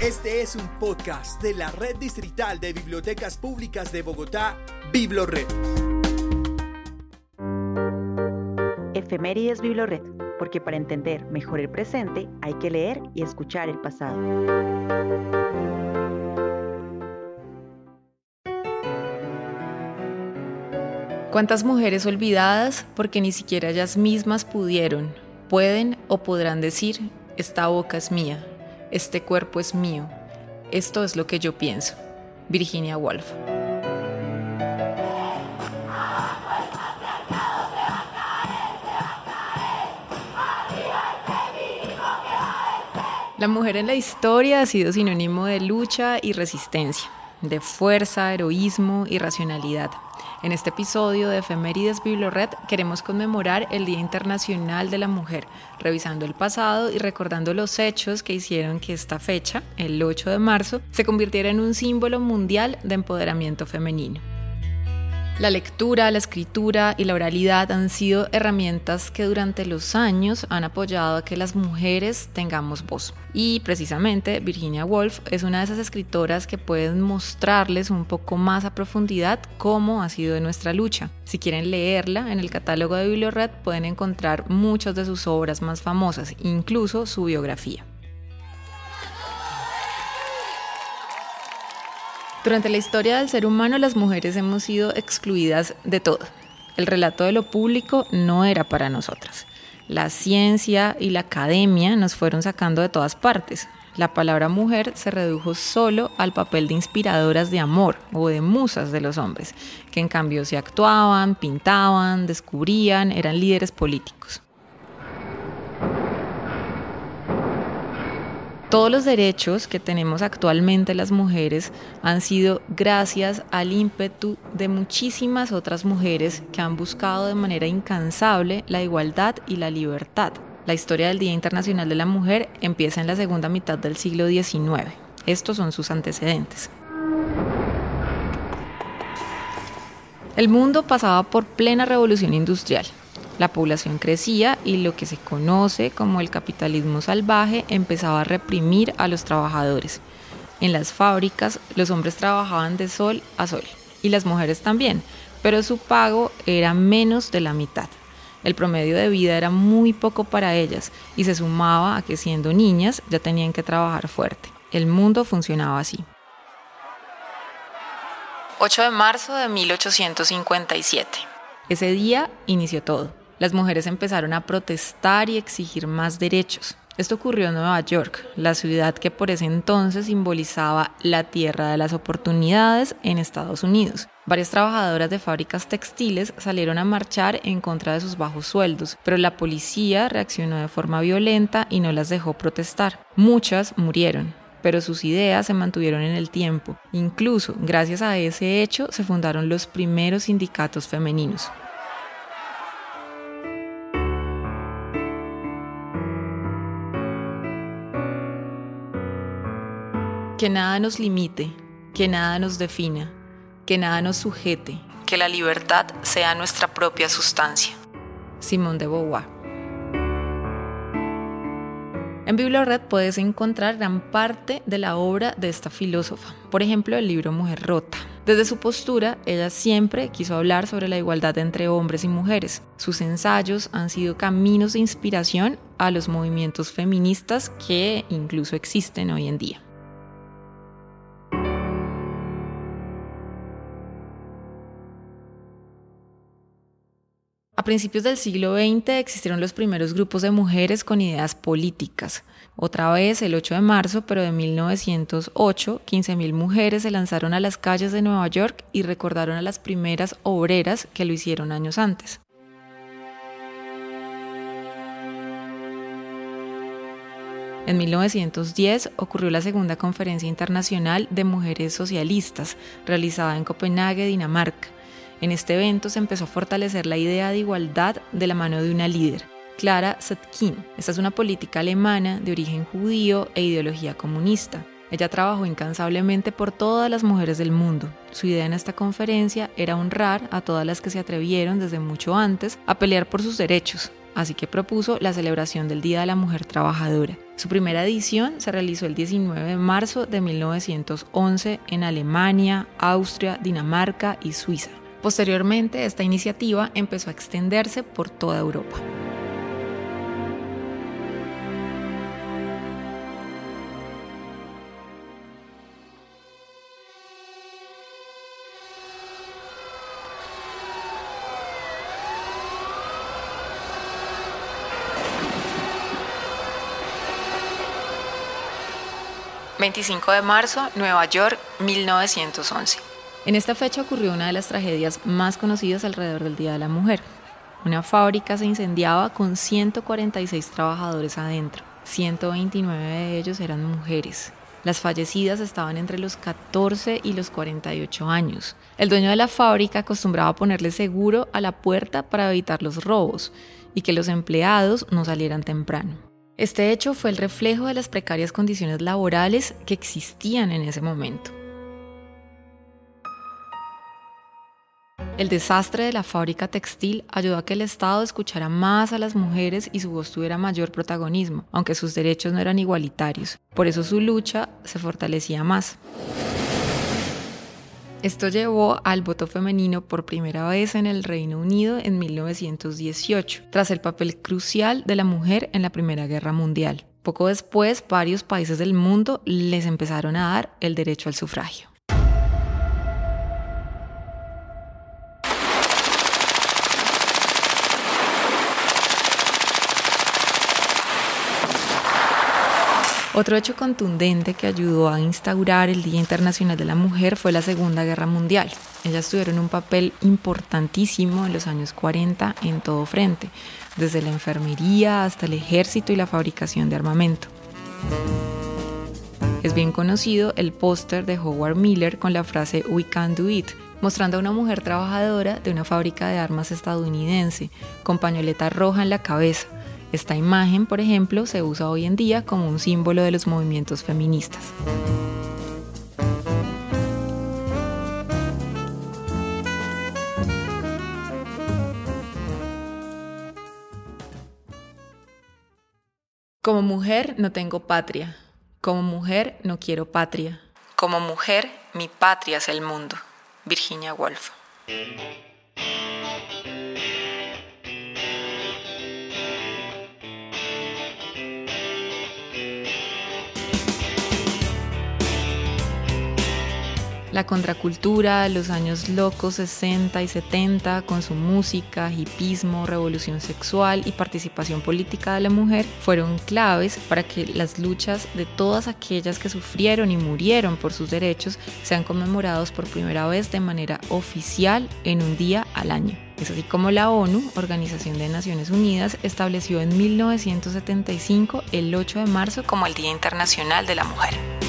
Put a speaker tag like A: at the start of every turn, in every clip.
A: Este es un podcast de la Red Distrital de Bibliotecas Públicas de Bogotá, Biblored.
B: Efemérides Biblored, porque para entender mejor el presente hay que leer y escuchar el pasado.
C: ¿Cuántas mujeres olvidadas porque ni siquiera ellas mismas pudieron, pueden o podrán decir, esta boca es mía, este cuerpo es mío, esto es lo que yo pienso? Virginia Woolf. La mujer en la historia ha sido sinónimo de lucha y resistencia, de fuerza, heroísmo y racionalidad. En este episodio de Efemérides Biblored queremos conmemorar el Día Internacional de la Mujer, revisando el pasado y recordando los hechos que hicieron que esta fecha, el 8 de marzo, se convirtiera en un símbolo mundial de empoderamiento femenino. La lectura, la escritura y la oralidad han sido herramientas que durante los años han apoyado a que las mujeres tengamos voz. Y precisamente Virginia Woolf es una de esas escritoras que pueden mostrarles un poco más a profundidad cómo ha sido nuestra lucha. Si quieren leerla, en el catálogo de Bibliored pueden encontrar muchas de sus obras más famosas, incluso su biografía. Durante la historia del ser humano las mujeres hemos sido excluidas de todo. El relato de lo público no era para nosotras. La ciencia y la academia nos fueron sacando de todas partes. La palabra mujer se redujo solo al papel de inspiradoras de amor o de musas de los hombres, que en cambio se actuaban, pintaban, descubrían, eran líderes políticos. Todos los derechos que tenemos actualmente las mujeres han sido gracias al ímpetu de muchísimas otras mujeres que han buscado de manera incansable la igualdad y la libertad. La historia del Día Internacional de la Mujer empieza en la segunda mitad del siglo XIX. Estos son sus antecedentes. El mundo pasaba por plena revolución industrial. La población crecía y lo que se conoce como el capitalismo salvaje empezaba a reprimir a los trabajadores. En las fábricas los hombres trabajaban de sol a sol y las mujeres también, pero su pago era menos de la mitad. El promedio de vida era muy poco para ellas y se sumaba a que siendo niñas ya tenían que trabajar fuerte. El mundo funcionaba así. 8 de marzo de 1857. Ese día inició todo las mujeres empezaron a protestar y exigir más derechos. Esto ocurrió en Nueva York, la ciudad que por ese entonces simbolizaba la tierra de las oportunidades en Estados Unidos. Varias trabajadoras de fábricas textiles salieron a marchar en contra de sus bajos sueldos, pero la policía reaccionó de forma violenta y no las dejó protestar. Muchas murieron, pero sus ideas se mantuvieron en el tiempo. Incluso gracias a ese hecho se fundaron los primeros sindicatos femeninos. Que nada nos limite, que nada nos defina, que nada nos sujete, que la libertad sea nuestra propia sustancia. Simón de Beauvoir. En Biblored puedes encontrar gran parte de la obra de esta filósofa, por ejemplo el libro Mujer Rota. Desde su postura, ella siempre quiso hablar sobre la igualdad entre hombres y mujeres. Sus ensayos han sido caminos de inspiración a los movimientos feministas que incluso existen hoy en día. Principios del siglo XX existieron los primeros grupos de mujeres con ideas políticas. Otra vez, el 8 de marzo, pero de 1908, 15.000 mujeres se lanzaron a las calles de Nueva York y recordaron a las primeras obreras que lo hicieron años antes. En 1910 ocurrió la segunda conferencia internacional de mujeres socialistas, realizada en Copenhague, Dinamarca. En este evento se empezó a fortalecer la idea de igualdad de la mano de una líder, Clara Zetkin. Esta es una política alemana de origen judío e ideología comunista. Ella trabajó incansablemente por todas las mujeres del mundo. Su idea en esta conferencia era honrar a todas las que se atrevieron desde mucho antes a pelear por sus derechos, así que propuso la celebración del Día de la Mujer Trabajadora. Su primera edición se realizó el 19 de marzo de 1911 en Alemania, Austria, Dinamarca y Suiza. Posteriormente, esta iniciativa empezó a extenderse por toda Europa. 25 de marzo, Nueva York, 1911. En esta fecha ocurrió una de las tragedias más conocidas alrededor del Día de la Mujer. Una fábrica se incendiaba con 146 trabajadores adentro. 129 de ellos eran mujeres. Las fallecidas estaban entre los 14 y los 48 años. El dueño de la fábrica acostumbraba ponerle seguro a la puerta para evitar los robos y que los empleados no salieran temprano. Este hecho fue el reflejo de las precarias condiciones laborales que existían en ese momento. El desastre de la fábrica textil ayudó a que el Estado escuchara más a las mujeres y su voz tuviera mayor protagonismo, aunque sus derechos no eran igualitarios. Por eso su lucha se fortalecía más. Esto llevó al voto femenino por primera vez en el Reino Unido en 1918, tras el papel crucial de la mujer en la Primera Guerra Mundial. Poco después, varios países del mundo les empezaron a dar el derecho al sufragio. Otro hecho contundente que ayudó a instaurar el Día Internacional de la Mujer fue la Segunda Guerra Mundial. Ellas tuvieron un papel importantísimo en los años 40 en todo frente, desde la enfermería hasta el ejército y la fabricación de armamento. Es bien conocido el póster de Howard Miller con la frase We can do it, mostrando a una mujer trabajadora de una fábrica de armas estadounidense, con pañoleta roja en la cabeza, esta imagen, por ejemplo, se usa hoy en día como un símbolo de los movimientos feministas. Como mujer no tengo patria. Como mujer no quiero patria. Como mujer mi patria es el mundo. Virginia Woolf. La contracultura, los años locos 60 y 70, con su música, hipismo, revolución sexual y participación política de la mujer, fueron claves para que las luchas de todas aquellas que sufrieron y murieron por sus derechos sean conmemorados por primera vez de manera oficial en un día al año. Es así como la ONU, Organización de Naciones Unidas, estableció en 1975 el 8 de marzo como el Día Internacional de la Mujer.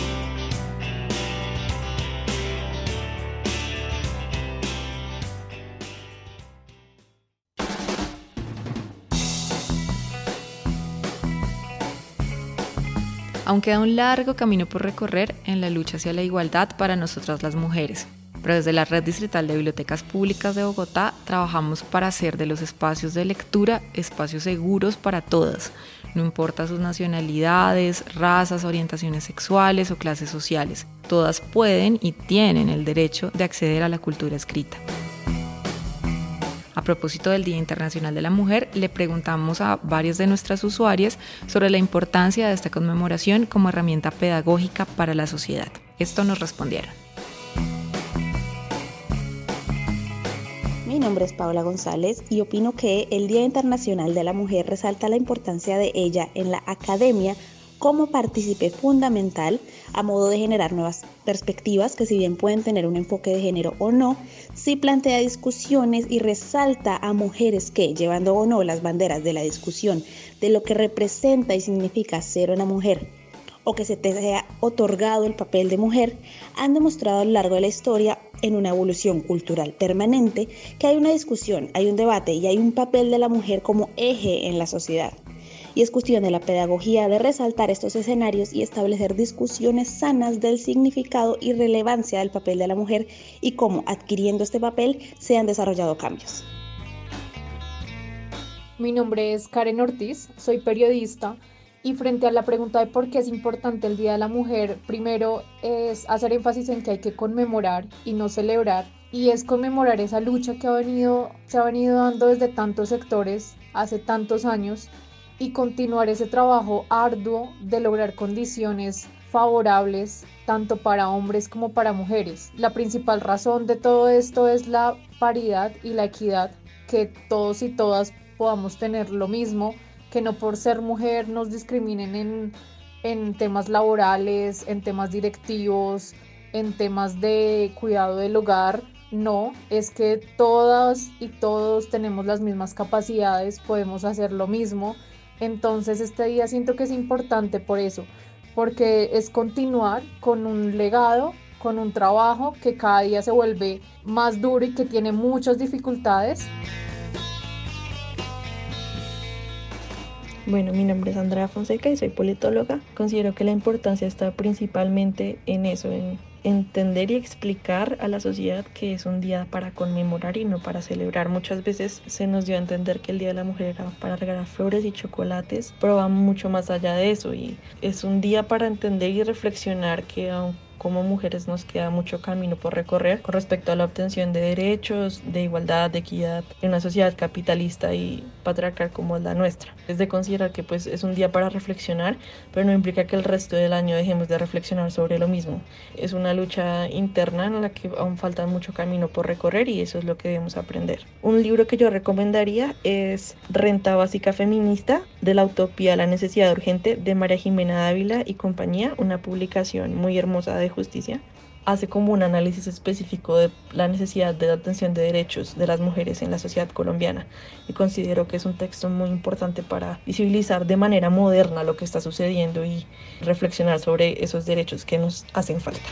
C: Aún queda un largo camino por recorrer en la lucha hacia la igualdad para nosotras las mujeres. Pero desde la Red Distrital de Bibliotecas Públicas de Bogotá trabajamos para hacer de los espacios de lectura espacios seguros para todas, no importa sus nacionalidades, razas, orientaciones sexuales o clases sociales. Todas pueden y tienen el derecho de acceder a la cultura escrita. Propósito del Día Internacional de la Mujer, le preguntamos a varias de nuestras usuarias sobre la importancia de esta conmemoración como herramienta pedagógica para la sociedad. Esto nos respondieron.
D: Mi nombre es Paula González y opino que el Día Internacional de la Mujer resalta la importancia de ella en la academia como partícipe fundamental a modo de generar nuevas perspectivas que si bien pueden tener un enfoque de género o no, sí plantea discusiones y resalta a mujeres que, llevando o no las banderas de la discusión de lo que representa y significa ser una mujer, o que se te haya otorgado el papel de mujer, han demostrado a lo largo de la historia en una evolución cultural permanente que hay una discusión, hay un debate y hay un papel de la mujer como eje en la sociedad y es cuestión de la pedagogía de resaltar estos escenarios y establecer discusiones sanas del significado y relevancia del papel de la mujer y cómo adquiriendo este papel se han desarrollado cambios.
E: Mi nombre es Karen Ortiz, soy periodista Y frente a la pregunta de por qué es importante el Día de la Mujer, primero es hacer énfasis en que hay que conmemorar y no celebrar. Y es conmemorar esa lucha que ha venido, se ha venido dando desde tantos sectores hace tantos años y continuar ese trabajo arduo de lograr condiciones favorables tanto para hombres como para mujeres. La principal razón de todo esto es la paridad y la equidad, que todos y todas podamos tener lo mismo, que no por ser mujer nos discriminen en, en temas laborales, en temas directivos, en temas de cuidado del hogar. No, es que todas y todos tenemos las mismas capacidades, podemos hacer lo mismo. Entonces este día siento que es importante por eso, porque es continuar con un legado, con un trabajo que cada día se vuelve más duro y que tiene muchas dificultades.
F: Bueno, mi nombre es Andrea Fonseca y soy politóloga. Considero que la importancia está principalmente en eso, en entender y explicar a la sociedad que es un día para conmemorar y no para celebrar. Muchas veces se nos dio a entender que el Día de la Mujer era para regalar flores y chocolates, pero va mucho más allá de eso y es un día para entender y reflexionar que aunque como mujeres nos queda mucho camino por recorrer con respecto a la obtención de derechos, de igualdad, de equidad en una sociedad capitalista y patriarcal como la nuestra. Es de considerar que pues es un día para reflexionar, pero no implica que el resto del año dejemos de reflexionar sobre lo mismo. Es una lucha interna en la que aún falta mucho camino por recorrer y eso es lo que debemos aprender. Un libro que yo recomendaría es Renta Básica Feminista de la Utopía la Necesidad Urgente de María Jimena Dávila y compañía, una publicación muy hermosa de justicia, hace como un análisis específico de la necesidad de la atención de derechos de las mujeres en la sociedad colombiana y considero que es un texto muy importante para visibilizar de manera moderna lo que está sucediendo y reflexionar sobre esos derechos que nos hacen falta.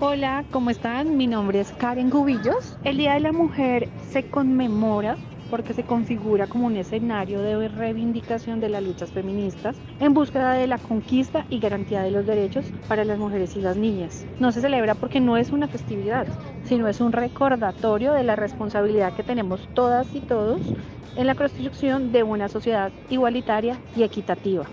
G: Hola, ¿cómo están? Mi nombre es Karen Gubillos. El Día de la Mujer se conmemora porque se configura como un escenario de reivindicación de las luchas feministas en búsqueda de la conquista y garantía de los derechos para las mujeres y las niñas. No se celebra porque no es una festividad, sino es un recordatorio de la responsabilidad que tenemos todas y todos en la construcción de una sociedad igualitaria y equitativa.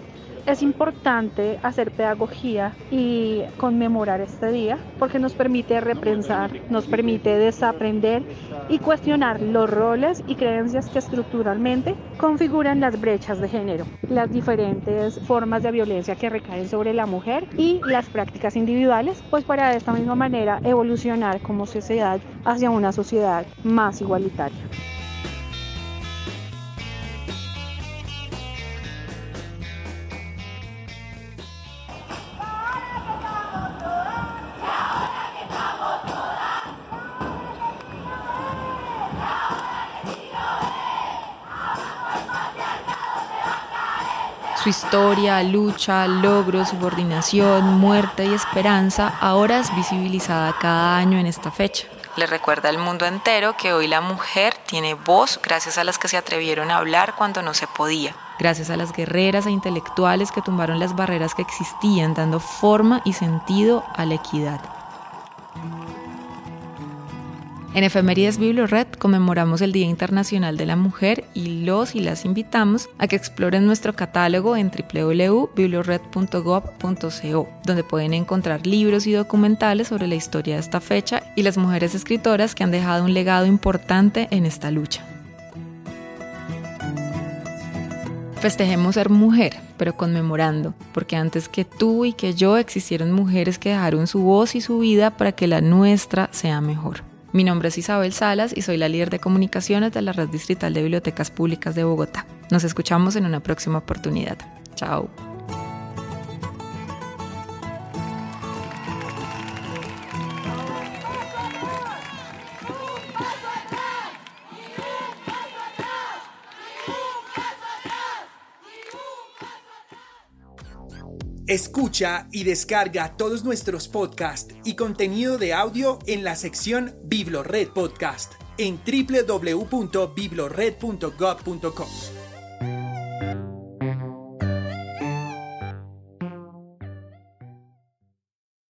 G: Es importante hacer pedagogía y conmemorar este día porque nos permite repensar, nos permite desaprender y cuestionar los roles y creencias que estructuralmente configuran las brechas de género, las diferentes formas de violencia que recaen sobre la mujer y las prácticas individuales, pues para de esta misma manera evolucionar como sociedad hacia una sociedad más igualitaria.
C: Su historia, lucha, logro, subordinación, muerte y esperanza ahora es visibilizada cada año en esta fecha. Le recuerda al mundo entero que hoy la mujer tiene voz gracias a las que se atrevieron a hablar cuando no se podía, gracias a las guerreras e intelectuales que tumbaron las barreras que existían, dando forma y sentido a la equidad. En Efemérides Biblored conmemoramos el Día Internacional de la Mujer y los y las invitamos a que exploren nuestro catálogo en www.biblored.gov.co, donde pueden encontrar libros y documentales sobre la historia de esta fecha y las mujeres escritoras que han dejado un legado importante en esta lucha. Festejemos ser mujer, pero conmemorando, porque antes que tú y que yo existieron mujeres que dejaron su voz y su vida para que la nuestra sea mejor. Mi nombre es Isabel Salas y soy la líder de comunicaciones de la Red Distrital de Bibliotecas Públicas de Bogotá. Nos escuchamos en una próxima oportunidad. Chao.
A: Escucha y descarga todos nuestros podcasts y contenido de audio en la sección Biblored Podcast en www.biblored.gov.com.